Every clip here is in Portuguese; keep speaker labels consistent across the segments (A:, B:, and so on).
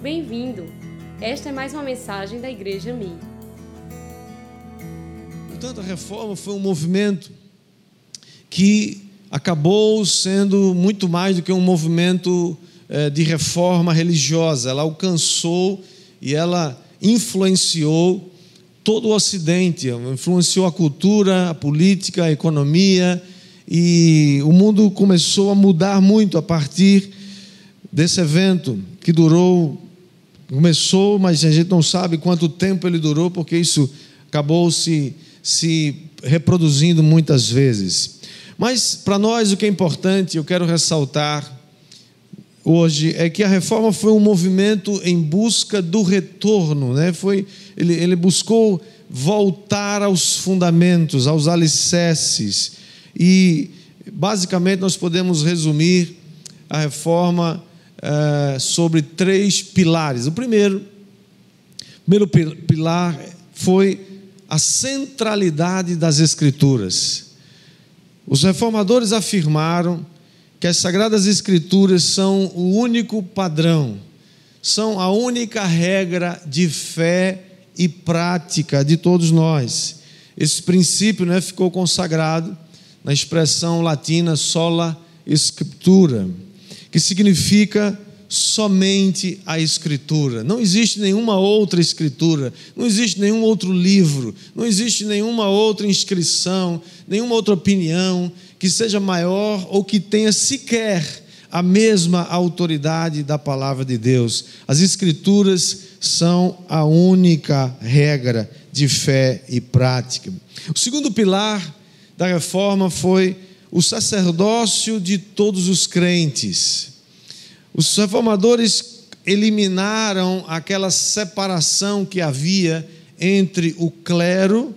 A: Bem-vindo! Esta é mais uma mensagem da Igreja Mi.
B: Portanto, a reforma foi um movimento que acabou sendo muito mais do que um movimento eh, de reforma religiosa. Ela alcançou e ela influenciou todo o Ocidente, influenciou a cultura, a política, a economia, e o mundo começou a mudar muito a partir desse evento que durou, começou, mas a gente não sabe quanto tempo ele durou, porque isso acabou se, se reproduzindo muitas vezes. Mas para nós o que é importante, eu quero ressaltar hoje é que a reforma foi um movimento em busca do retorno, né? Foi ele, ele buscou voltar aos fundamentos, aos alicerces e basicamente nós podemos resumir a reforma é, sobre três pilares. O primeiro, primeiro pilar foi a centralidade das Escrituras. Os reformadores afirmaram que as Sagradas Escrituras são o único padrão, são a única regra de fé e prática de todos nós. Esse princípio né, ficou consagrado na expressão latina sola scriptura, que significa somente a Escritura. Não existe nenhuma outra Escritura, não existe nenhum outro livro, não existe nenhuma outra inscrição, nenhuma outra opinião que seja maior ou que tenha sequer a mesma autoridade da palavra de Deus. As Escrituras são a única regra de fé e prática. O segundo pilar da reforma foi o sacerdócio de todos os crentes. Os reformadores eliminaram aquela separação que havia entre o clero,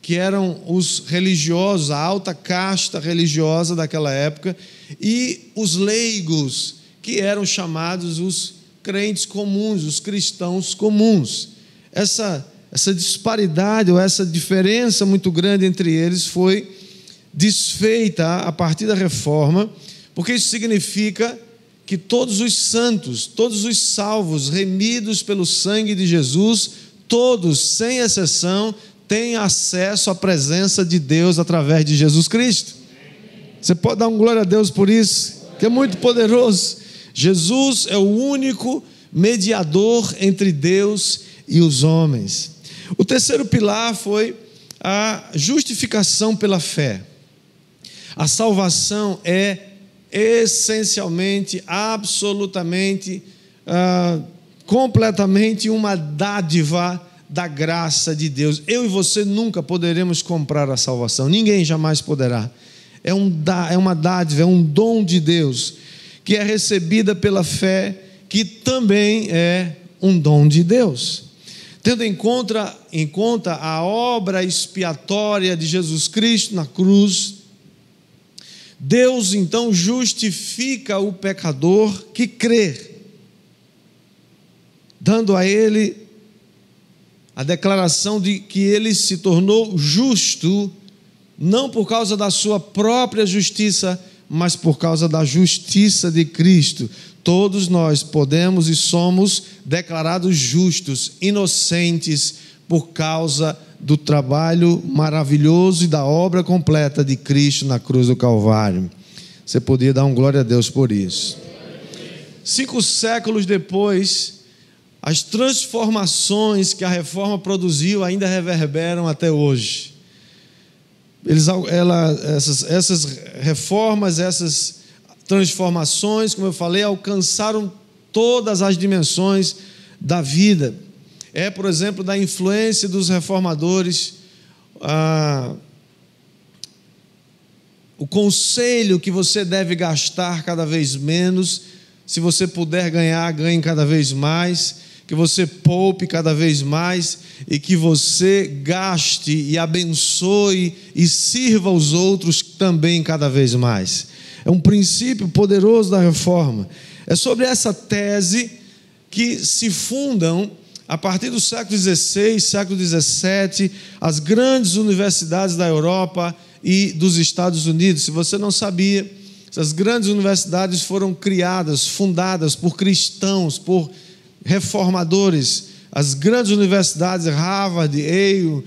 B: que eram os religiosos, a alta casta religiosa daquela época, e os leigos, que eram chamados os crentes comuns, os cristãos comuns. Essa, essa disparidade ou essa diferença muito grande entre eles foi desfeita a partir da reforma, porque isso significa que todos os santos, todos os salvos, remidos pelo sangue de Jesus, todos, sem exceção, têm acesso à presença de Deus através de Jesus Cristo. Você pode dar um glória a Deus por isso, que é muito poderoso. Jesus é o único mediador entre Deus e os homens. O terceiro pilar foi a justificação pela fé. A salvação é essencialmente, absolutamente, ah, completamente uma dádiva da graça de Deus. Eu e você nunca poderemos comprar a salvação, ninguém jamais poderá. É, um, é uma dádiva, é um dom de Deus, que é recebida pela fé, que também é um dom de Deus. Tendo em conta, em conta a obra expiatória de Jesus Cristo na cruz, Deus então justifica o pecador que crê, dando a ele a declaração de que ele se tornou justo, não por causa da sua própria justiça, mas por causa da justiça de Cristo. Todos nós podemos e somos declarados justos, inocentes, por causa do trabalho maravilhoso e da obra completa de Cristo na cruz do Calvário. Você podia dar um glória a Deus por isso. Cinco séculos depois, as transformações que a reforma produziu ainda reverberam até hoje. Eles, ela, essas, essas reformas, essas transformações, como eu falei, alcançaram todas as dimensões da vida é, por exemplo, da influência dos reformadores, ah, o conselho que você deve gastar cada vez menos, se você puder ganhar, ganhe cada vez mais, que você poupe cada vez mais e que você gaste e abençoe e sirva os outros também cada vez mais. É um princípio poderoso da reforma. É sobre essa tese que se fundam a partir do século XVI, século XVII, as grandes universidades da Europa e dos Estados Unidos. Se você não sabia, essas grandes universidades foram criadas, fundadas por cristãos, por reformadores, as grandes universidades, Harvard, Yale,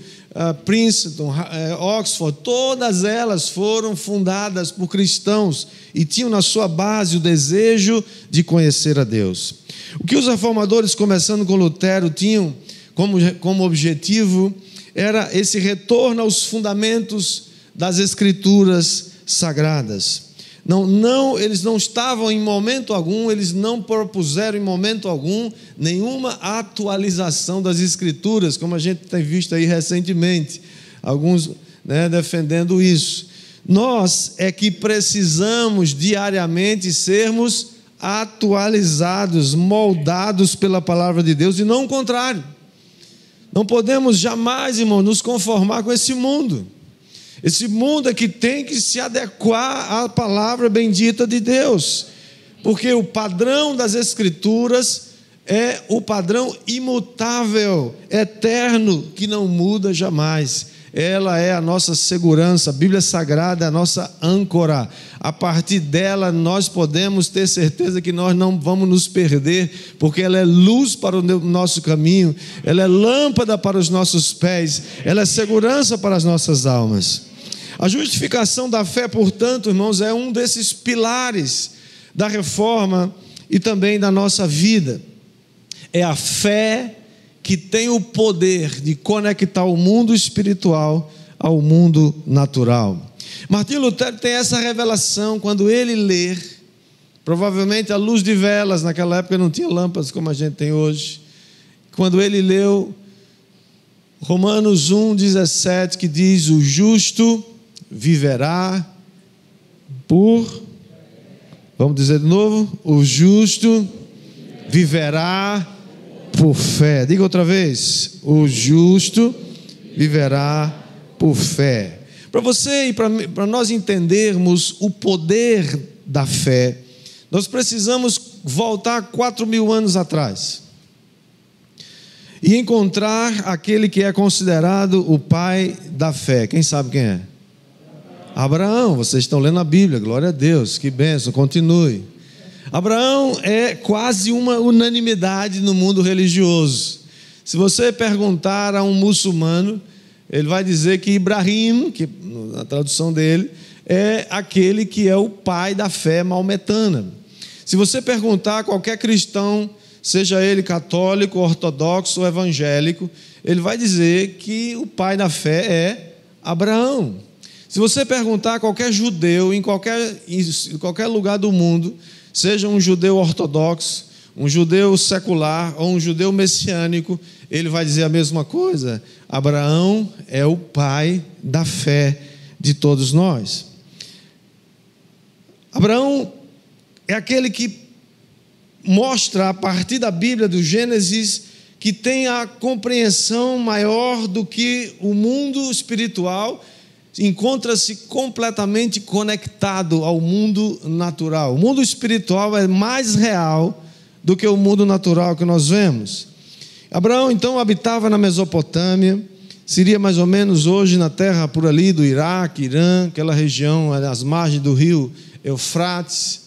B: Princeton, uh, Oxford, todas elas foram fundadas por cristãos e tinham na sua base o desejo de conhecer a Deus. O que os reformadores, começando com Lutero, tinham como, como objetivo era esse retorno aos fundamentos das Escrituras sagradas. Não, não, eles não estavam em momento algum, eles não propuseram em momento algum nenhuma atualização das Escrituras, como a gente tem visto aí recentemente, alguns né, defendendo isso. Nós é que precisamos diariamente sermos atualizados, moldados pela palavra de Deus e não o contrário. Não podemos jamais, irmão, nos conformar com esse mundo. Esse mundo é que tem que se adequar à palavra bendita de Deus, porque o padrão das Escrituras é o padrão imutável, eterno, que não muda jamais. Ela é a nossa segurança, a Bíblia Sagrada é a nossa âncora. A partir dela nós podemos ter certeza que nós não vamos nos perder, porque ela é luz para o nosso caminho, ela é lâmpada para os nossos pés, ela é segurança para as nossas almas. A justificação da fé, portanto, irmãos, é um desses pilares da reforma e também da nossa vida. É a fé que tem o poder de conectar o mundo espiritual ao mundo natural. Martim Lutero tem essa revelação quando ele lê, provavelmente à luz de velas, naquela época não tinha lâmpadas como a gente tem hoje. Quando ele leu Romanos 1,17, que diz: O justo viverá por. Vamos dizer de novo? O justo viverá por fé. Diga outra vez: o justo viverá por fé. Para você e para nós entendermos o poder da fé, nós precisamos voltar quatro mil anos atrás e encontrar aquele que é considerado o pai da fé. Quem sabe quem é? Abraão, vocês estão lendo a Bíblia, glória a Deus, que benção, continue. Abraão é quase uma unanimidade no mundo religioso. Se você perguntar a um muçulmano, ele vai dizer que Ibrahim, que na tradução dele, é aquele que é o pai da fé maometana. Se você perguntar a qualquer cristão, seja ele católico, ortodoxo ou evangélico, ele vai dizer que o pai da fé é Abraão. Se você perguntar a qualquer judeu em qualquer, em qualquer lugar do mundo, seja um judeu ortodoxo, um judeu secular ou um judeu messiânico, ele vai dizer a mesma coisa. Abraão é o pai da fé de todos nós. Abraão é aquele que mostra a partir da Bíblia, do Gênesis, que tem a compreensão maior do que o mundo espiritual encontra-se completamente conectado ao mundo natural. O mundo espiritual é mais real do que o mundo natural que nós vemos. Abraão então habitava na Mesopotâmia, seria mais ou menos hoje na terra por ali do Iraque, Irã, aquela região às margens do rio Eufrates.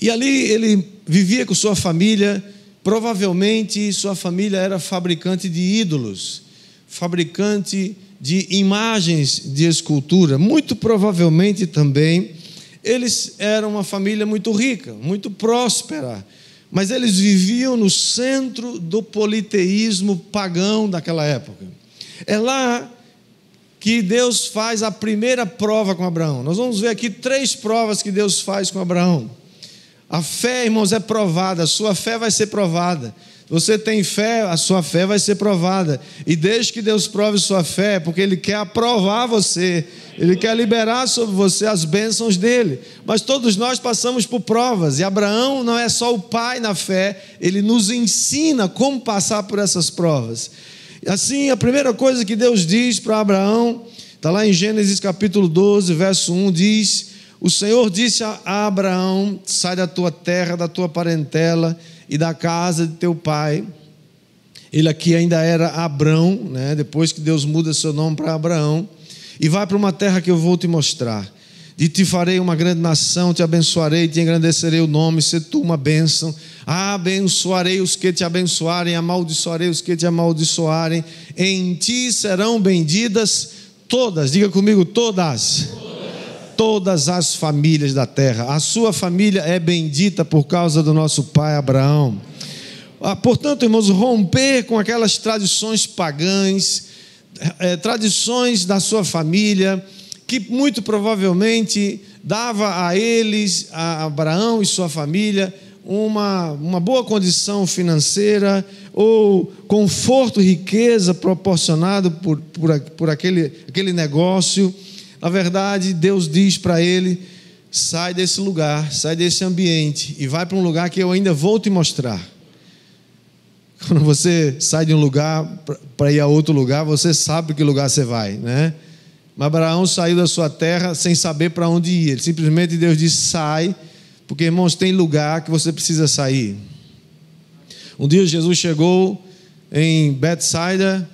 B: E ali ele vivia com sua família, provavelmente sua família era fabricante de ídolos, fabricante de imagens de escultura. Muito provavelmente também eles eram uma família muito rica, muito próspera, mas eles viviam no centro do politeísmo pagão daquela época. É lá que Deus faz a primeira prova com Abraão. Nós vamos ver aqui três provas que Deus faz com Abraão. A fé, irmãos, é provada, a sua fé vai ser provada. Você tem fé, a sua fé vai ser provada. E desde que Deus prove sua fé, porque Ele quer aprovar você, Ele quer liberar sobre você as bênçãos dele. Mas todos nós passamos por provas, e Abraão não é só o pai na fé, ele nos ensina como passar por essas provas. Assim, a primeira coisa que Deus diz para Abraão, está lá em Gênesis capítulo 12, verso 1, diz: O Senhor disse a Abraão: sai da tua terra, da tua parentela e da casa de teu pai. Ele aqui ainda era Abrão, né? depois que Deus muda seu nome para Abraão, e vai para uma terra que eu vou te mostrar. De te farei uma grande nação, te abençoarei, te engrandecerei o nome, se tu uma bênção. Abençoarei os que te abençoarem, amaldiçoarei os que te amaldiçoarem. Em ti serão benditas todas, diga comigo, todas. Todas as famílias da terra. A sua família é bendita por causa do nosso pai Abraão. Ah, portanto, irmãos, romper com aquelas tradições pagãs, eh, tradições da sua família, que muito provavelmente dava a eles, a Abraão e sua família, uma, uma boa condição financeira ou conforto riqueza proporcionado por, por, por aquele, aquele negócio. Na verdade, Deus diz para ele: sai desse lugar, sai desse ambiente e vai para um lugar que eu ainda vou te mostrar. Quando você sai de um lugar para ir a outro lugar, você sabe que lugar você vai, né? Mas Abraão saiu da sua terra sem saber para onde ir. Ele, simplesmente Deus disse: sai, porque irmãos, tem lugar que você precisa sair. Um dia Jesus chegou em Bethsaida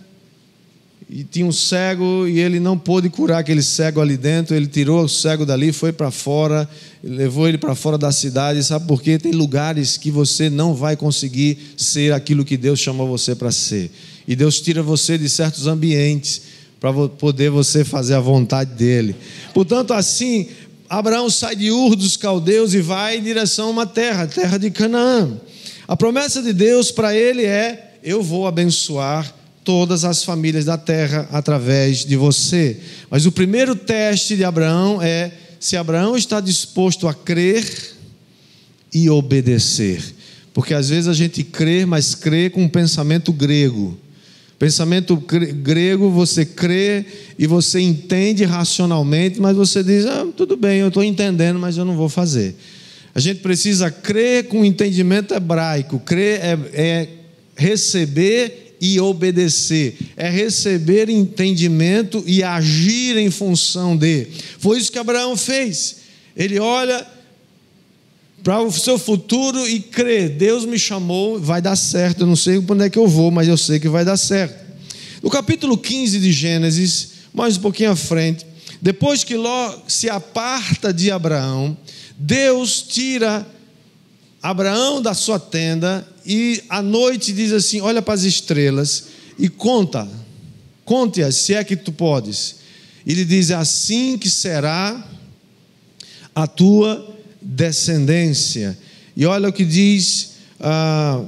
B: e tinha um cego e ele não pôde curar aquele cego ali dentro. Ele tirou o cego dali, foi para fora, levou ele para fora da cidade. Sabe por quê? Tem lugares que você não vai conseguir ser aquilo que Deus chamou você para ser. E Deus tira você de certos ambientes para poder você fazer a vontade dele. Portanto, assim, Abraão sai de Ur dos caldeus e vai em direção a uma terra, terra de Canaã. A promessa de Deus para ele é: eu vou abençoar todas as famílias da terra através de você. Mas o primeiro teste de Abraão é se Abraão está disposto a crer e obedecer. Porque às vezes a gente crê, mas crê com um pensamento grego. Pensamento grego, você crê e você entende racionalmente, mas você diz: ah, tudo bem, eu estou entendendo, mas eu não vou fazer. A gente precisa crer com entendimento hebraico. Crer é, é receber e obedecer, é receber entendimento e agir em função de. Foi isso que Abraão fez. Ele olha para o seu futuro e crê: Deus me chamou, vai dar certo. Eu não sei onde é que eu vou, mas eu sei que vai dar certo. No capítulo 15 de Gênesis, mais um pouquinho à frente, depois que Ló se aparta de Abraão, Deus tira Abraão da sua tenda e à noite diz assim: Olha para as estrelas e conta, conte-as, se é que tu podes. Ele diz: Assim que será a tua descendência. E olha o que diz, ah,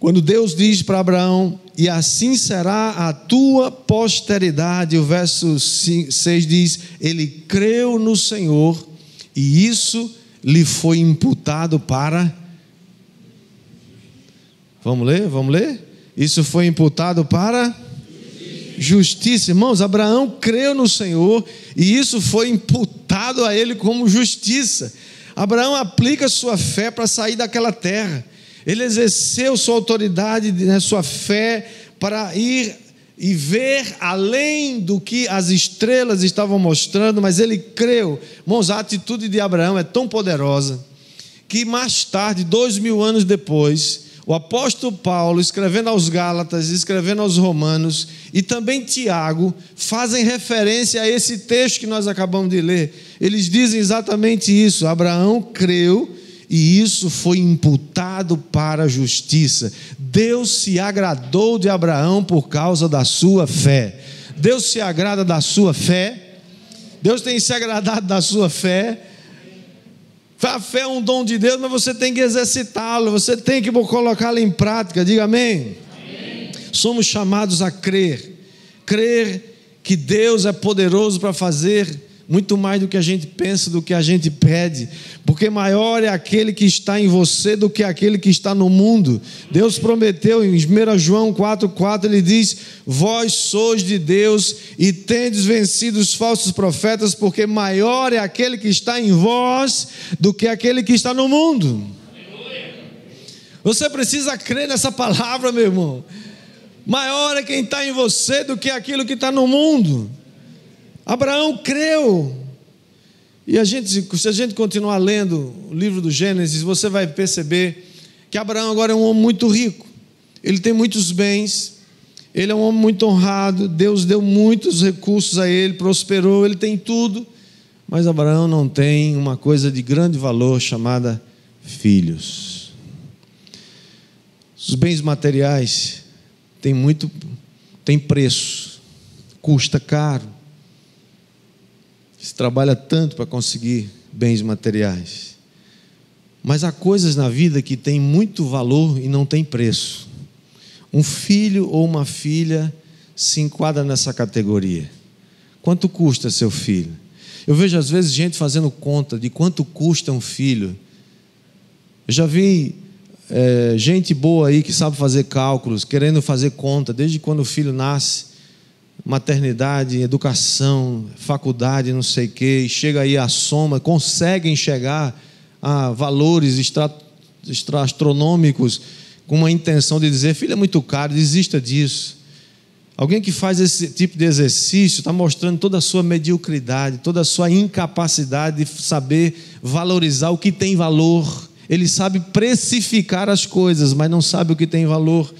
B: quando Deus diz para Abraão: E assim será a tua posteridade. O verso 6 diz: Ele creu no Senhor e isso lhe foi imputado para. Vamos ler? Vamos ler? Isso foi imputado para justiça. Irmãos, Abraão creu no Senhor e isso foi imputado a ele como justiça. Abraão aplica sua fé para sair daquela terra. Ele exerceu sua autoridade, né, sua fé para ir e ver além do que as estrelas estavam mostrando, mas ele creu. Irmãos, a atitude de Abraão é tão poderosa que mais tarde, dois mil anos depois, o apóstolo Paulo, escrevendo aos Gálatas, escrevendo aos Romanos, e também Tiago, fazem referência a esse texto que nós acabamos de ler. Eles dizem exatamente isso: Abraão creu e isso foi imputado para a justiça. Deus se agradou de Abraão por causa da sua fé. Deus se agrada da sua fé. Deus tem se agradado da sua fé. A fé é um dom de Deus, mas você tem que exercitá-lo, você tem que colocá-lo em prática. Diga amém. amém. Somos chamados a crer, crer que Deus é poderoso para fazer muito mais do que a gente pensa, do que a gente pede, porque maior é aquele que está em você do que aquele que está no mundo. Deus prometeu em 1 João 4,4, ele diz: Vós sois de Deus e tendes vencido os falsos profetas, porque maior é aquele que está em vós do que aquele que está no mundo. Você precisa crer nessa palavra, meu irmão. Maior é quem está em você do que aquilo que está no mundo. Abraão creu. E a gente, se a gente continuar lendo o livro do Gênesis, você vai perceber que Abraão agora é um homem muito rico. Ele tem muitos bens, ele é um homem muito honrado, Deus deu muitos recursos a ele, prosperou, ele tem tudo. Mas Abraão não tem uma coisa de grande valor chamada filhos. Os bens materiais têm muito tem preço, custa caro. Trabalha tanto para conseguir bens materiais. Mas há coisas na vida que têm muito valor e não tem preço. Um filho ou uma filha se enquadra nessa categoria. Quanto custa seu filho? Eu vejo às vezes gente fazendo conta de quanto custa um filho. Eu já vi é, gente boa aí que sabe fazer cálculos, querendo fazer conta, desde quando o filho nasce, maternidade, educação, faculdade, não sei o quê, e chega aí a soma, conseguem chegar a valores extra, extra astronômicos com uma intenção de dizer: filho, é muito caro, desista disso. Alguém que faz esse tipo de exercício está mostrando toda a sua mediocridade, toda a sua incapacidade de saber valorizar o que tem valor. Ele sabe precificar as coisas, mas não sabe o que tem valor.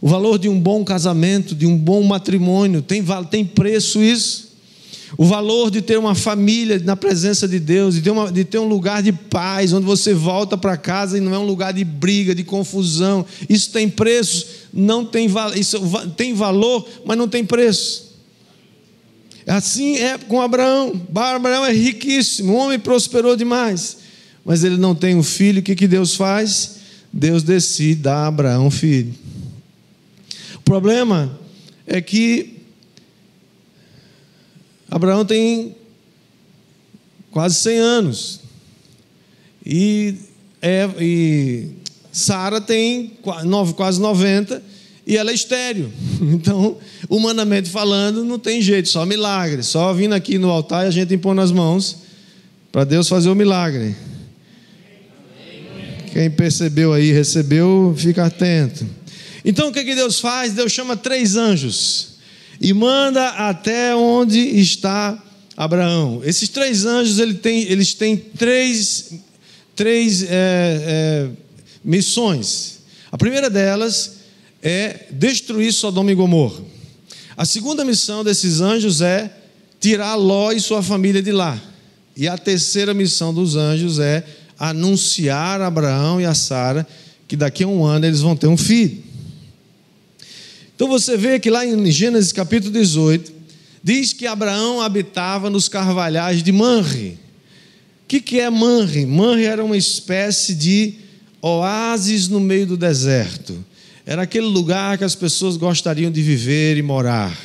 B: O valor de um bom casamento, de um bom matrimônio, tem, tem preço isso. O valor de ter uma família na presença de Deus, de ter, uma, de ter um lugar de paz, onde você volta para casa e não é um lugar de briga, de confusão. Isso tem preço, não tem, isso tem valor, mas não tem preço. Assim é com Abraão. Abraão é riquíssimo, o homem prosperou demais, mas ele não tem um filho. O que, que Deus faz? Deus decide dar a Abraão um filho. Problema é que Abraão tem quase 100 anos. E, é, e Sara tem quase 90 e ela é estéreo. Então, humanamente falando, não tem jeito, só milagre. Só vindo aqui no altar e a gente impor nas mãos para Deus fazer o milagre. Quem percebeu aí, recebeu, fica atento. Então o que, que Deus faz? Deus chama três anjos e manda até onde está Abraão. Esses três anjos ele tem, eles têm três, três é, é, missões. A primeira delas é destruir Sodoma e Gomorra. A segunda missão desses anjos é tirar Ló e sua família de lá. E a terceira missão dos anjos é anunciar a Abraão e a Sara que daqui a um ano eles vão ter um filho. Então você vê que lá em Gênesis capítulo 18, diz que Abraão habitava nos carvalhais de Manre. O que, que é Manre? Manre era uma espécie de oásis no meio do deserto. Era aquele lugar que as pessoas gostariam de viver e morar.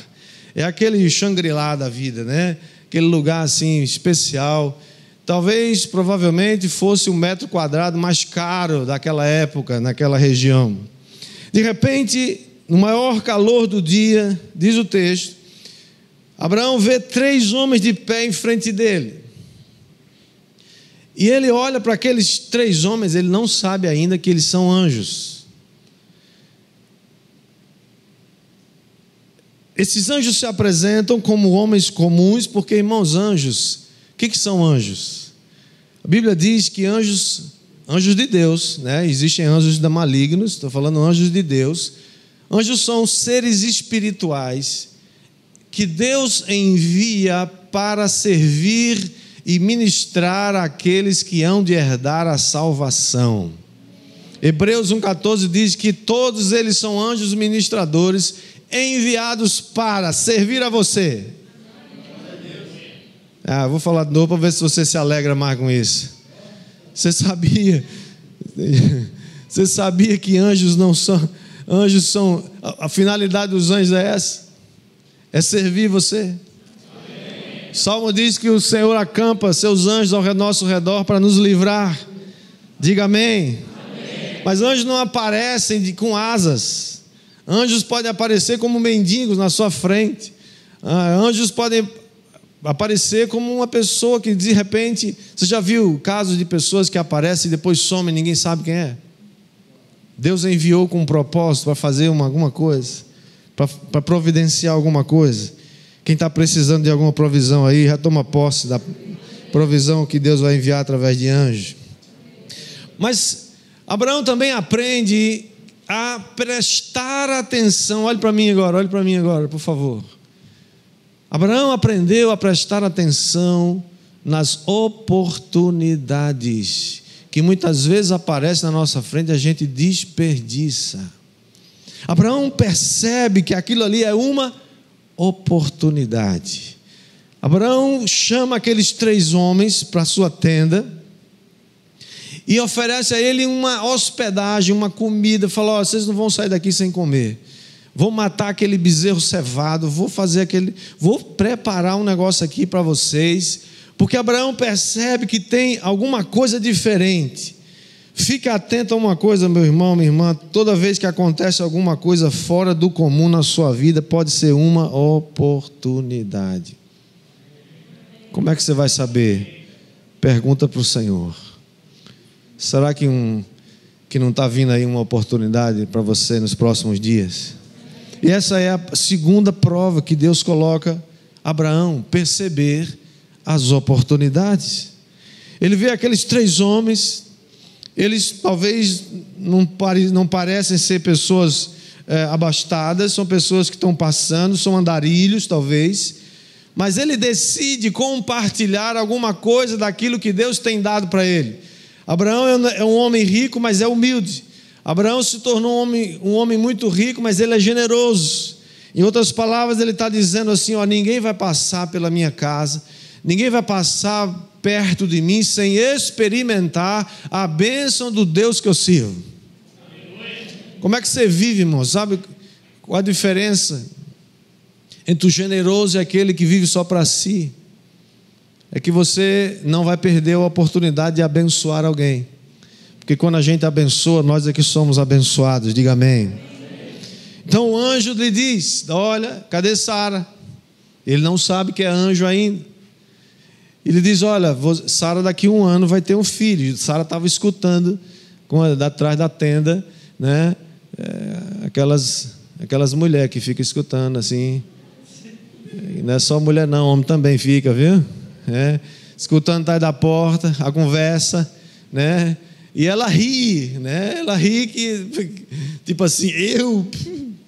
B: É aquele Shangri-La da vida, né? Aquele lugar assim especial. Talvez, provavelmente, fosse o metro quadrado mais caro daquela época, naquela região. De repente, no maior calor do dia, diz o texto, Abraão vê três homens de pé em frente dele. E ele olha para aqueles três homens, ele não sabe ainda que eles são anjos. Esses anjos se apresentam como homens comuns, porque, irmãos, anjos, o que, que são anjos? A Bíblia diz que anjos, anjos de Deus, né? existem anjos da malignos, estou falando anjos de Deus, Anjos são seres espirituais que Deus envia para servir e ministrar àqueles que hão de herdar a salvação. Hebreus 1,14 diz que todos eles são anjos ministradores enviados para servir a você. Ah, vou falar de novo para ver se você se alegra mais com isso. Você sabia? Você sabia que anjos não são Anjos são. A, finalidade dos anjos é essa: é servir você. Amém. Salmo diz que o Senhor acampa seus anjos ao nosso redor para nos livrar. Diga amém. amém. Mas anjos não aparecem de, com asas. Anjos podem aparecer como mendigos na sua frente. Ah, anjos podem aparecer como uma pessoa que de repente. Você já viu casos de pessoas que aparecem e depois somem ninguém sabe quem é? Deus enviou com um propósito para fazer uma, alguma coisa, para providenciar alguma coisa. Quem está precisando de alguma provisão aí, já toma posse da provisão que Deus vai enviar através de anjos. Mas Abraão também aprende a prestar atenção. Olhe para mim agora, olhe para mim agora, por favor. Abraão aprendeu a prestar atenção nas oportunidades que muitas vezes aparecem na nossa frente, a gente desperdiça. Abraão percebe que aquilo ali é uma oportunidade. Abraão chama aqueles três homens para sua tenda e oferece a ele uma hospedagem, uma comida. Fala: oh, vocês não vão sair daqui sem comer. Vou matar aquele bezerro cevado, vou fazer aquele, vou preparar um negócio aqui para vocês, porque Abraão percebe que tem alguma coisa diferente. Fique atento a uma coisa, meu irmão, minha irmã. Toda vez que acontece alguma coisa fora do comum na sua vida, pode ser uma oportunidade. Como é que você vai saber? Pergunta para o Senhor. Será que, um, que não está vindo aí uma oportunidade para você nos próximos dias? E essa é a segunda prova que Deus coloca Abraão perceber as oportunidades. Ele vê aqueles três homens eles talvez não, pare, não parecem ser pessoas é, abastadas, são pessoas que estão passando, são andarilhos, talvez, mas ele decide compartilhar alguma coisa daquilo que Deus tem dado para ele. Abraão é, é um homem rico, mas é humilde. Abraão se tornou um homem, um homem muito rico, mas ele é generoso. Em outras palavras, ele está dizendo assim: ó, ninguém vai passar pela minha casa, ninguém vai passar perto de mim sem experimentar a bênção do Deus que eu sirvo. Como é que você vive, irmão? Sabe qual a diferença entre o generoso e aquele que vive só para si? É que você não vai perder a oportunidade de abençoar alguém. Porque quando a gente abençoa, nós é que somos abençoados. Diga amém. Então o anjo lhe diz: Olha, cadê Sara? Ele não sabe que é anjo ainda. Ele diz: Olha, Sara daqui a um ano vai ter um filho. Sara estava escutando com, atrás da tenda, né? É, aquelas, aquelas mulheres que ficam escutando assim. E não é só mulher, não, homem também fica, viu? É, escutando atrás da porta, a conversa, né? E ela ri, né? Ela ri que, tipo assim, eu,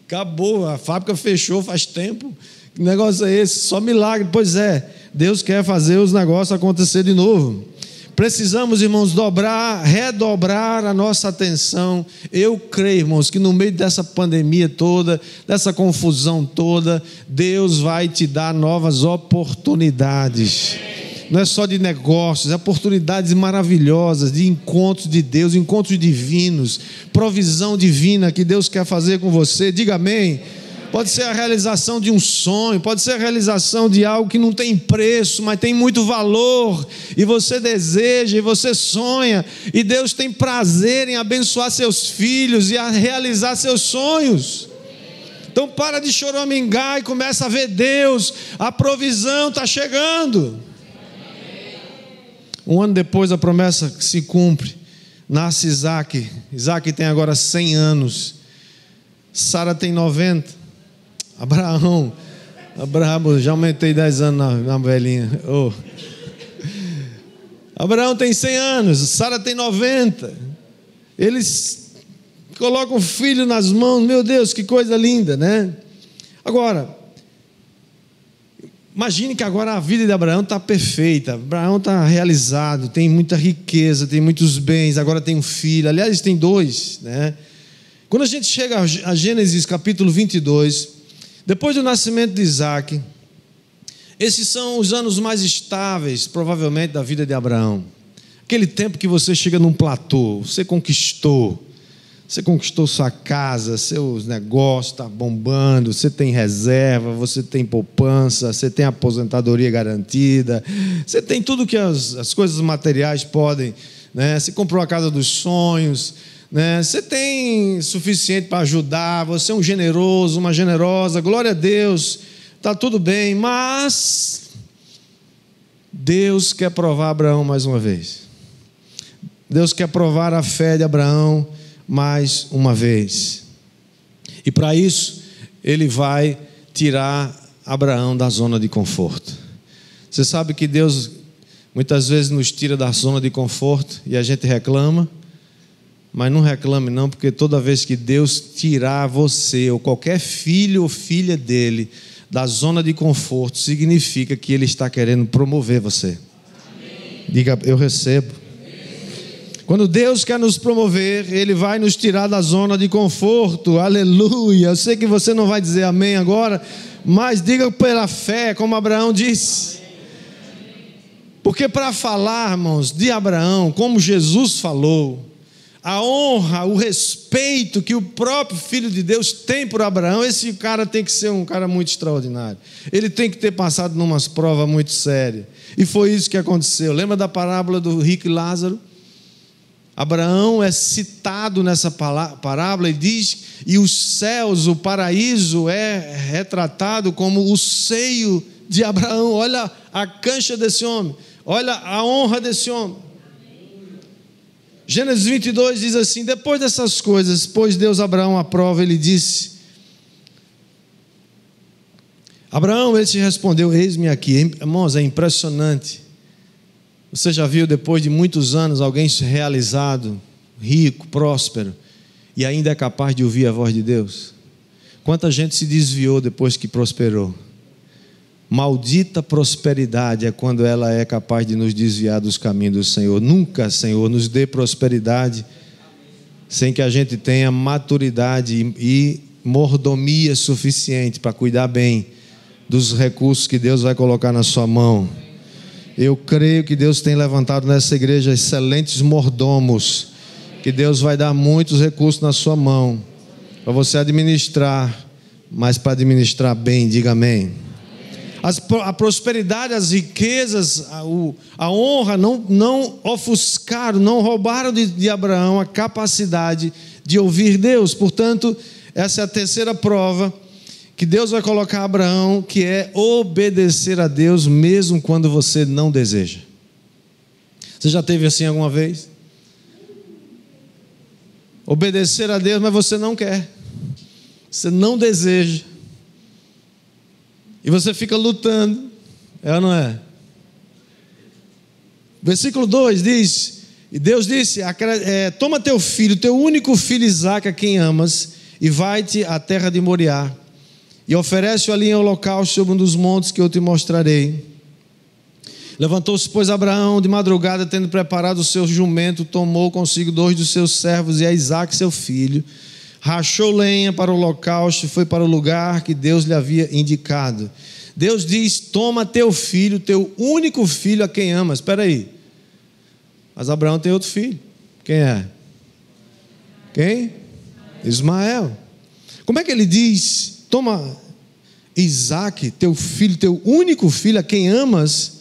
B: acabou, a fábrica fechou faz tempo. Que negócio é esse? Só milagre. Pois é, Deus quer fazer os negócios acontecer de novo. Precisamos, irmãos, dobrar, redobrar a nossa atenção. Eu creio, irmãos, que no meio dessa pandemia toda, dessa confusão toda, Deus vai te dar novas oportunidades. Não é só de negócios, é oportunidades maravilhosas de encontros de Deus, encontros divinos, provisão divina que Deus quer fazer com você. Diga amém pode ser a realização de um sonho, pode ser a realização de algo que não tem preço, mas tem muito valor, e você deseja, e você sonha, e Deus tem prazer em abençoar seus filhos e a realizar seus sonhos. Então para de choramingar e começa a ver Deus, a provisão está chegando. Um ano depois a promessa se cumpre. Nasce Isaac. Isaac tem agora 100 anos. Sara tem 90. Abraão, Abraão, já aumentei 10 anos na, na velhinha. Oh. Abraão tem 100 anos, Sara tem 90. Eles colocam o filho nas mãos, meu Deus, que coisa linda, né? Agora, imagine que agora a vida de Abraão está perfeita. Abraão está realizado, tem muita riqueza, tem muitos bens, agora tem um filho. Aliás, tem dois, né? Quando a gente chega a Gênesis capítulo 22, depois do nascimento de Isaac, esses são os anos mais estáveis, provavelmente, da vida de Abraão. Aquele tempo que você chega num platô, você conquistou, você conquistou sua casa, seus negócios estão tá bombando, você tem reserva, você tem poupança, você tem aposentadoria garantida, você tem tudo que as, as coisas materiais podem, né? Você comprou a casa dos sonhos, né? Você tem suficiente para ajudar, você é um generoso, uma generosa, glória a Deus, está tudo bem, mas Deus quer provar Abraão mais uma vez. Deus quer provar a fé de Abraão mais uma vez. E para isso, ele vai tirar Abraão da zona de conforto. Você sabe que Deus muitas vezes nos tira da zona de conforto e a gente reclama. Mas não reclame, não, porque toda vez que Deus tirar você, ou qualquer filho ou filha dele, da zona de conforto, significa que Ele está querendo promover você. Diga, eu recebo. Quando Deus quer nos promover, Ele vai nos tirar da zona de conforto. Aleluia. Eu sei que você não vai dizer amém agora, mas diga pela fé, como Abraão disse. Porque para falarmos de Abraão, como Jesus falou, a honra, o respeito que o próprio Filho de Deus tem por Abraão, esse cara tem que ser um cara muito extraordinário. Ele tem que ter passado numas provas muito sérias. E foi isso que aconteceu. Lembra da parábola do rico e Lázaro? Abraão é citado nessa parábola e diz: e os céus, o paraíso é retratado como o seio de Abraão. Olha a cancha desse homem, olha a honra desse homem. Gênesis 22 diz assim: Depois dessas coisas, pôs Deus Abraão à prova, ele disse: Abraão, ele te respondeu: Eis-me aqui. Irmãos, é impressionante você já viu depois de muitos anos alguém realizado, rico, próspero, e ainda é capaz de ouvir a voz de Deus? Quanta gente se desviou depois que prosperou? Maldita prosperidade é quando ela é capaz de nos desviar dos caminhos do Senhor. Nunca, Senhor, nos dê prosperidade sem que a gente tenha maturidade e mordomia suficiente para cuidar bem dos recursos que Deus vai colocar na sua mão. Eu creio que Deus tem levantado nessa igreja excelentes mordomos, que Deus vai dar muitos recursos na sua mão, para você administrar, mas para administrar bem, diga amém. As, a prosperidade, as riquezas, a, o, a honra não, não ofuscaram, não roubaram de, de Abraão a capacidade de ouvir Deus. Portanto, essa é a terceira prova que Deus vai colocar Abraão, que é obedecer a Deus mesmo quando você não deseja. Você já teve assim alguma vez? Obedecer a Deus, mas você não quer. Você não deseja. E você fica lutando. É ou não é? Versículo 2 diz: E Deus disse: é, Toma teu filho, teu único filho Isaque, a quem amas, e vai-te à terra de Moriá e oferece-o ali em holocausto sobre um dos montes que eu te mostrarei. Levantou-se, pois, Abraão de madrugada, tendo preparado o seu jumento, tomou consigo dois dos seus servos e a Isaac, seu filho, rachou lenha para o holocausto e foi para o lugar que Deus lhe havia indicado. Deus diz: Toma teu filho, teu único filho a quem amas. Espera aí. Mas Abraão tem outro filho. Quem é? Quem? Ismael. Como é que ele diz toma Isaac, teu filho, teu único filho, a quem amas.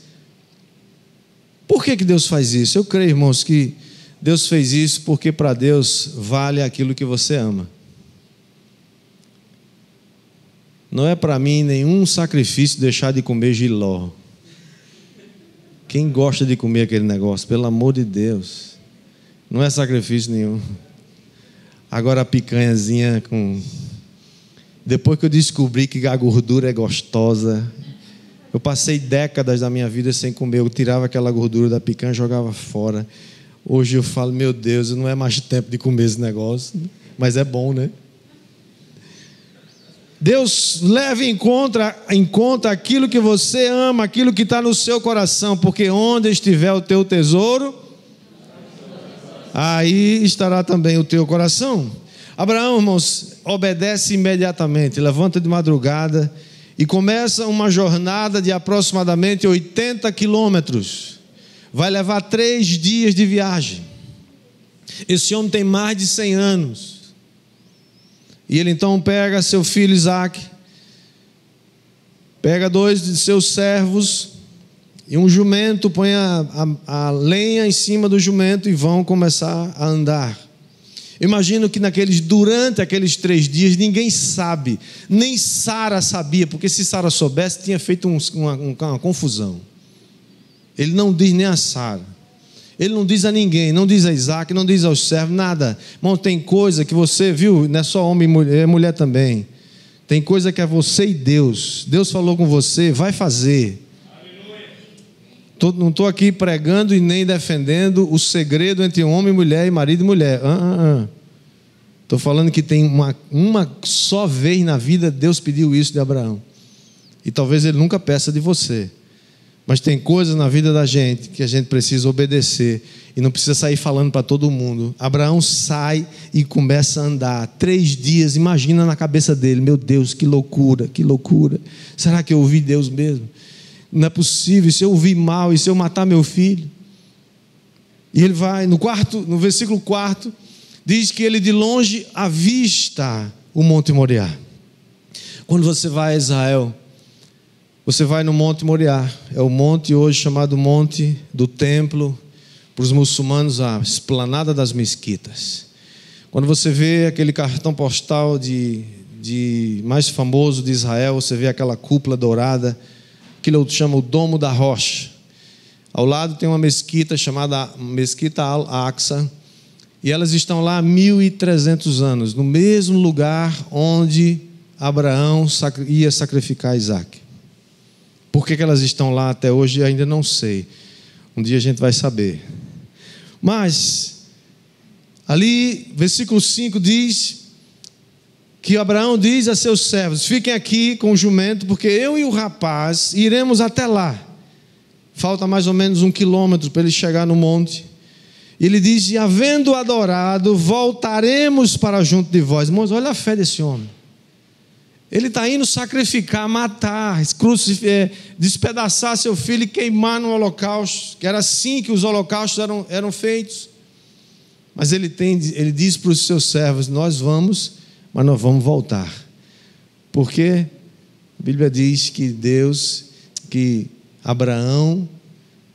B: Por que, que Deus faz isso? Eu creio, irmãos, que Deus fez isso porque para Deus vale aquilo que você ama. Não é para mim nenhum sacrifício deixar de comer giló. Quem gosta de comer aquele negócio, pelo amor de Deus, não é sacrifício nenhum. Agora a picanhazinha com depois que eu descobri que a gordura é gostosa, eu passei décadas da minha vida sem comer. Eu tirava aquela gordura da picanha e jogava fora. Hoje eu falo, meu Deus, não é mais tempo de comer esse negócio. Mas é bom, né? Deus leve em conta, em conta aquilo que você ama, aquilo que está no seu coração, porque onde estiver o teu tesouro, aí estará também o teu coração. Abraão, irmãos, obedece imediatamente, levanta de madrugada e começa uma jornada de aproximadamente 80 quilômetros. Vai levar três dias de viagem. Esse homem tem mais de 100 anos. E ele então pega seu filho Isaac, pega dois de seus servos e um jumento, põe a, a, a lenha em cima do jumento e vão começar a andar. Imagino que naqueles, durante aqueles três dias, ninguém sabe, nem Sara sabia, porque se Sara soubesse, tinha feito um, uma, uma confusão. Ele não diz nem a Sara. Ele não diz a ninguém, não diz a Isaac, não diz aos servos, nada. Irmão, tem coisa que você viu, não é só homem e mulher, é mulher também. Tem coisa que é você e Deus. Deus falou com você, vai fazer. Tô, não estou aqui pregando e nem defendendo o segredo entre homem e mulher e marido e mulher. Estou falando que tem uma, uma só vez na vida Deus pediu isso de Abraão. E talvez ele nunca peça de você. Mas tem coisas na vida da gente que a gente precisa obedecer e não precisa sair falando para todo mundo. Abraão sai e começa a andar. Três dias, imagina na cabeça dele: meu Deus, que loucura, que loucura. Será que eu ouvi Deus mesmo? Não é possível. Se eu ouvir mal e se eu matar meu filho? E ele vai, no quarto, no versículo 4, diz que ele de longe avista o Monte Moriá. Quando você vai a Israel, você vai no Monte Moriá, é o monte hoje chamado Monte do Templo, para os muçulmanos a esplanada das mesquitas. Quando você vê aquele cartão postal de, de mais famoso de Israel, você vê aquela cúpula dourada, aquilo chama o Domo da Rocha. Ao lado tem uma mesquita chamada Mesquita Al-Aqsa, e elas estão lá há 1300 anos, no mesmo lugar onde Abraão ia sacrificar Isaac. Por que, que elas estão lá até hoje, ainda não sei. Um dia a gente vai saber. Mas, ali, versículo 5 diz que Abraão diz a seus servos: Fiquem aqui com o jumento, porque eu e o rapaz iremos até lá. Falta mais ou menos um quilômetro para ele chegar no monte. Ele diz: E havendo adorado, voltaremos para junto de vós. Irmãos, olha a fé desse homem. Ele está indo sacrificar, matar, é, despedaçar seu filho e queimar no holocausto, que era assim que os holocaustos eram, eram feitos. Mas ele, tem, ele diz para os seus servos: Nós vamos, mas nós vamos voltar. Porque a Bíblia diz que Deus, que Abraão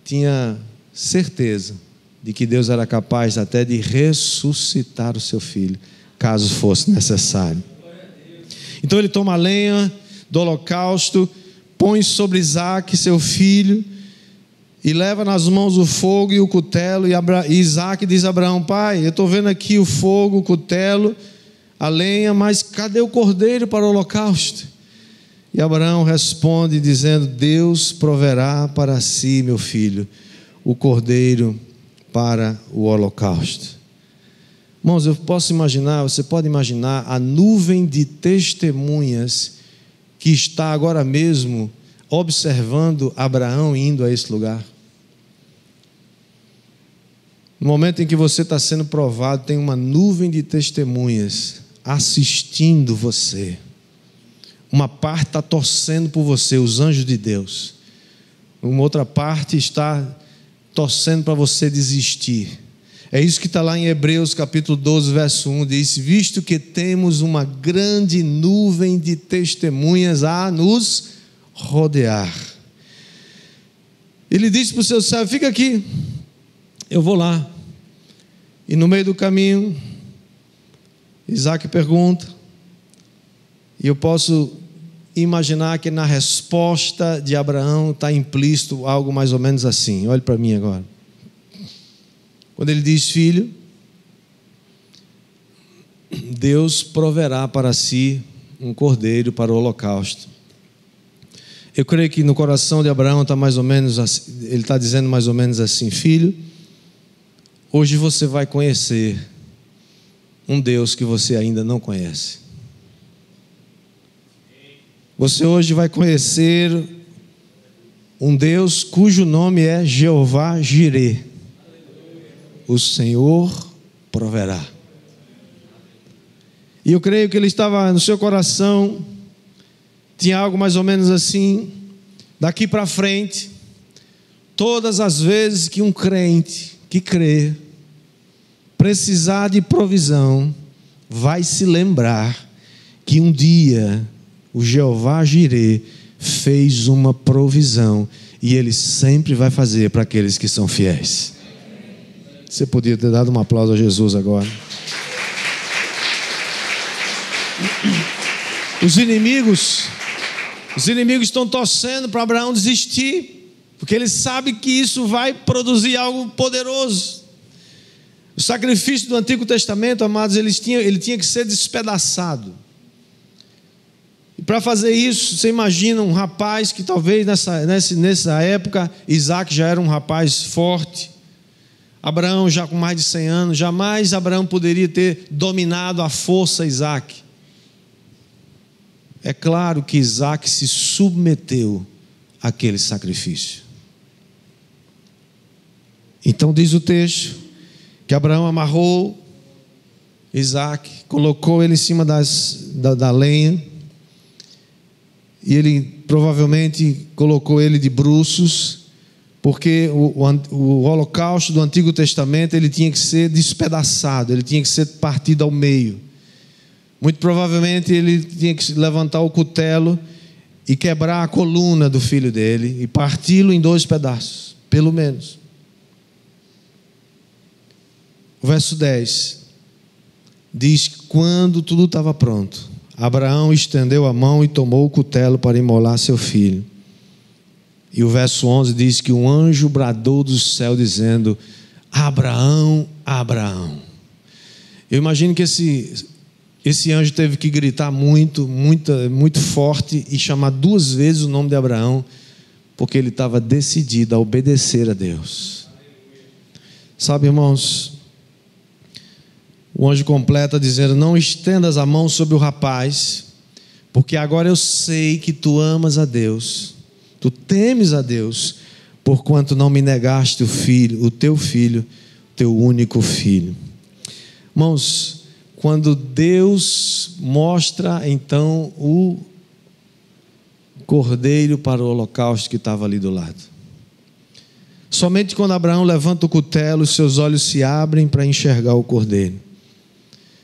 B: tinha certeza de que Deus era capaz até de ressuscitar o seu filho, caso fosse necessário. Então ele toma a lenha do holocausto, põe sobre Isaac, seu filho, e leva nas mãos o fogo e o cutelo. E, Isaac diz a Abraão: Pai, eu estou vendo aqui o fogo, o cutelo, a lenha, mas cadê o cordeiro para o holocausto? E Abraão responde dizendo: Deus proverá para si, meu filho, o cordeiro para o holocausto. Irmãos, eu posso imaginar, você pode imaginar a nuvem de testemunhas que está agora mesmo observando Abraão indo a esse lugar. No momento em que você está sendo provado, tem uma nuvem de testemunhas assistindo você. Uma parte está torcendo por você, os anjos de Deus. Uma outra parte está torcendo para você desistir. É isso que está lá em Hebreus capítulo 12, verso 1, diz: Visto que temos uma grande nuvem de testemunhas a nos rodear. Ele disse para o seu servo: Fica aqui, eu vou lá. E no meio do caminho, Isaac pergunta, e eu posso imaginar que na resposta de Abraão está implícito algo mais ou menos assim. Olhe para mim agora. Quando ele diz filho, Deus proverá para si um cordeiro para o holocausto. Eu creio que no coração de Abraão está mais ou menos assim, ele está dizendo mais ou menos assim: Filho, hoje você vai conhecer um Deus que você ainda não conhece. Você hoje vai conhecer um Deus cujo nome é Jeová Jireh o Senhor proverá. E eu creio que ele estava no seu coração, tinha algo mais ou menos assim, daqui para frente, todas as vezes que um crente que crê precisar de provisão, vai se lembrar que um dia o Jeová Jireh fez uma provisão e ele sempre vai fazer para aqueles que são fiéis. Você podia ter dado um aplauso a Jesus agora. Os inimigos, os inimigos estão torcendo para Abraão desistir, porque eles sabem que isso vai produzir algo poderoso. O sacrifício do Antigo Testamento, amados, ele tinha que ser despedaçado. E para fazer isso, você imagina um rapaz que talvez nessa, nessa, nessa época, Isaac já era um rapaz forte, Abraão, já com mais de 100 anos, jamais Abraão poderia ter dominado a força Isaac. É claro que Isaac se submeteu àquele sacrifício. Então diz o texto que Abraão amarrou Isaac, colocou ele em cima das, da, da lenha, e ele provavelmente colocou ele de bruços, porque o, o, o, holocausto do Antigo Testamento ele tinha que ser despedaçado, ele tinha que ser partido ao meio. Muito provavelmente ele tinha que levantar o cutelo e quebrar a coluna do filho dele e parti-lo em dois pedaços, pelo menos. O verso 10 diz que quando tudo estava pronto, Abraão estendeu a mão e tomou o cutelo para imolar seu filho. E o verso 11 diz que um anjo bradou do céu dizendo: Abraão, Abraão. Eu imagino que esse, esse anjo teve que gritar muito, muito, muito forte e chamar duas vezes o nome de Abraão, porque ele estava decidido a obedecer a Deus. Sabe, irmãos, o anjo completa dizendo: Não estendas a mão sobre o rapaz, porque agora eu sei que tu amas a Deus Tu temes a Deus, porquanto não me negaste o filho, o teu filho, teu único filho. Irmãos, quando Deus mostra então o cordeiro para o holocausto que estava ali do lado. Somente quando Abraão levanta o cutelo, seus olhos se abrem para enxergar o cordeiro.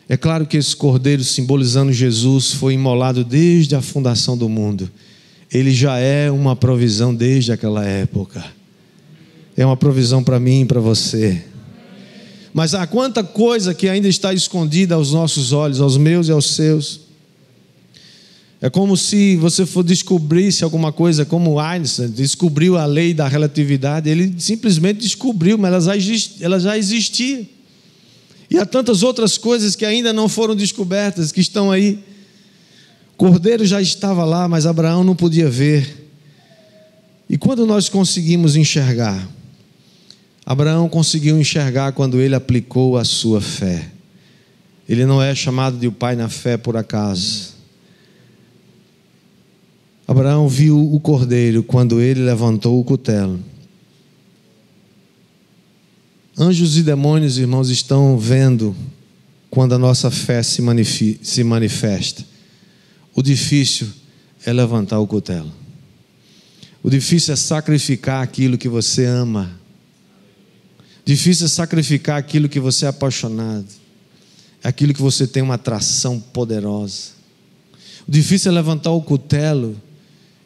B: É claro que esse cordeiro, simbolizando Jesus, foi imolado desde a fundação do mundo ele já é uma provisão desde aquela época. É uma provisão para mim e para você. Mas há quanta coisa que ainda está escondida aos nossos olhos, aos meus e aos seus. É como se você for descobrisse alguma coisa, como Einstein descobriu a lei da relatividade, ele simplesmente descobriu, mas ela já, existia, ela já existia. E há tantas outras coisas que ainda não foram descobertas, que estão aí. Cordeiro já estava lá, mas Abraão não podia ver. E quando nós conseguimos enxergar? Abraão conseguiu enxergar quando ele aplicou a sua fé. Ele não é chamado de pai na fé por acaso. Abraão viu o cordeiro quando ele levantou o cutelo. Anjos e demônios, irmãos, estão vendo quando a nossa fé se manifesta. O difícil é levantar o cutelo. O difícil é sacrificar aquilo que você ama. Difícil é sacrificar aquilo que você é apaixonado. Aquilo que você tem uma atração poderosa. O difícil é levantar o cutelo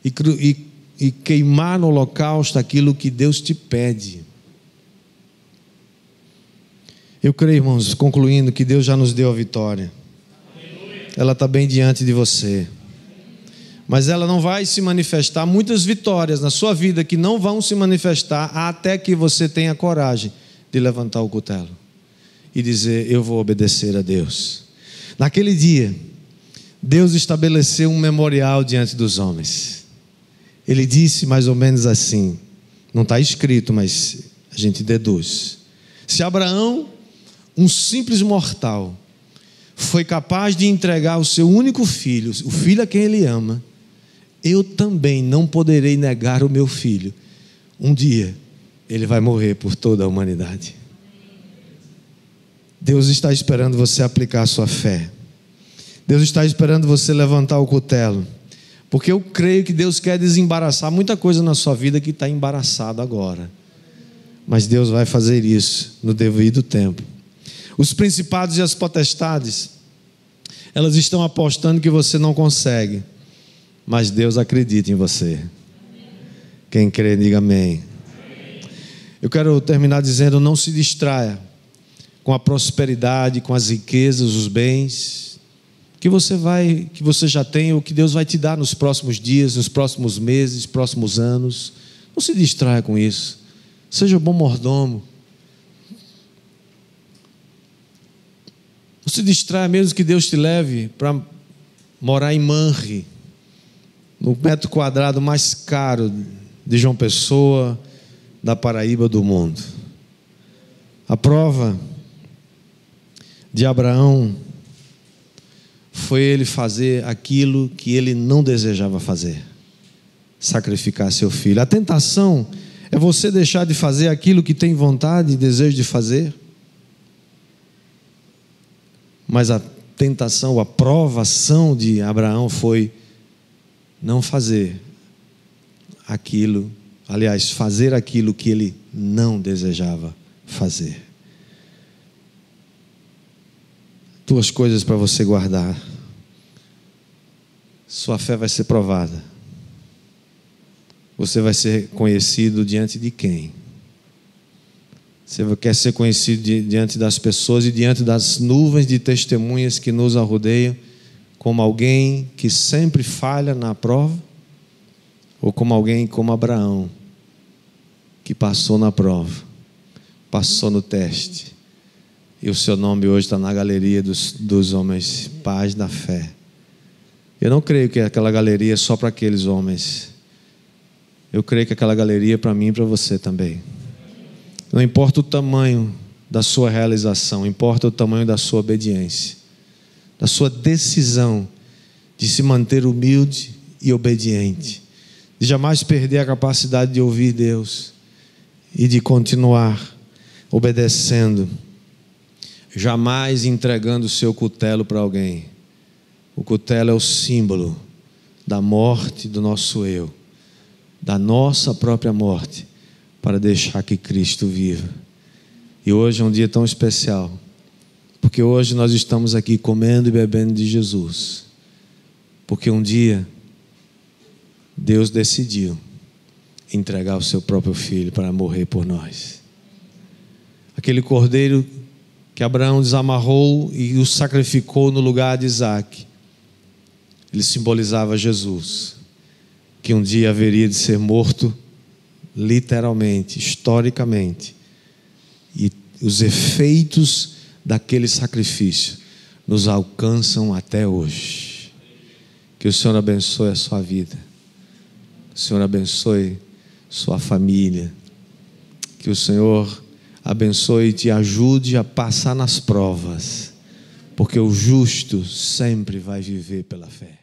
B: e, e, e queimar no holocausto aquilo que Deus te pede. Eu creio, irmãos, concluindo, que Deus já nos deu a vitória ela está bem diante de você. Mas ela não vai se manifestar, muitas vitórias na sua vida que não vão se manifestar até que você tenha coragem de levantar o cutelo e dizer: Eu vou obedecer a Deus. Naquele dia, Deus estabeleceu um memorial diante dos homens. Ele disse mais ou menos assim: não está escrito, mas a gente deduz. Se Abraão, um simples mortal, foi capaz de entregar o seu único filho, o filho a quem ele ama, eu também não poderei negar o meu filho. Um dia ele vai morrer por toda a humanidade. Deus está esperando você aplicar a sua fé. Deus está esperando você levantar o cutelo. Porque eu creio que Deus quer desembaraçar muita coisa na sua vida que está embaraçada agora. Mas Deus vai fazer isso no devido tempo. Os principados e as potestades, elas estão apostando que você não consegue, mas Deus acredita em você. Quem crê, diga amém. Eu quero terminar dizendo: não se distraia com a prosperidade, com as riquezas, os bens que você vai, que você já tem, ou que Deus vai te dar nos próximos dias, nos próximos meses, próximos anos. Não se distraia com isso. Seja bom mordomo. Não se distrai mesmo que Deus te leve para morar em Manre, no metro quadrado mais caro de João Pessoa, da Paraíba do mundo. A prova de Abraão foi ele fazer aquilo que ele não desejava fazer sacrificar seu filho. A tentação É você deixar de fazer aquilo que tem vontade e desejo de fazer? Mas a tentação, a provação de Abraão foi não fazer aquilo, aliás, fazer aquilo que ele não desejava fazer. Duas coisas para você guardar. Sua fé vai ser provada. Você vai ser conhecido diante de quem? Você quer ser conhecido diante das pessoas e diante das nuvens de testemunhas que nos arrodeiam, como alguém que sempre falha na prova? Ou como alguém como Abraão, que passou na prova, passou no teste, e o seu nome hoje está na galeria dos, dos homens paz da fé. Eu não creio que aquela galeria é só para aqueles homens. Eu creio que aquela galeria é para mim e para você também. Não importa o tamanho da sua realização, importa o tamanho da sua obediência, da sua decisão de se manter humilde e obediente de jamais perder a capacidade de ouvir Deus e de continuar obedecendo, jamais entregando o seu cutelo para alguém. O cutelo é o símbolo da morte do nosso eu, da nossa própria morte, para deixar que Cristo viva. E hoje é um dia tão especial, porque hoje nós estamos aqui comendo e bebendo de Jesus, porque um dia Deus decidiu entregar o seu próprio filho para morrer por nós. Aquele cordeiro que Abraão desamarrou e o sacrificou no lugar de Isaac, ele simbolizava Jesus, que um dia haveria de ser morto, literalmente, historicamente, e os efeitos daquele sacrifício nos alcançam até hoje. Que o Senhor abençoe a sua vida o Senhor abençoe sua família. Que o Senhor abençoe e te ajude a passar nas provas, porque o justo sempre vai viver pela fé.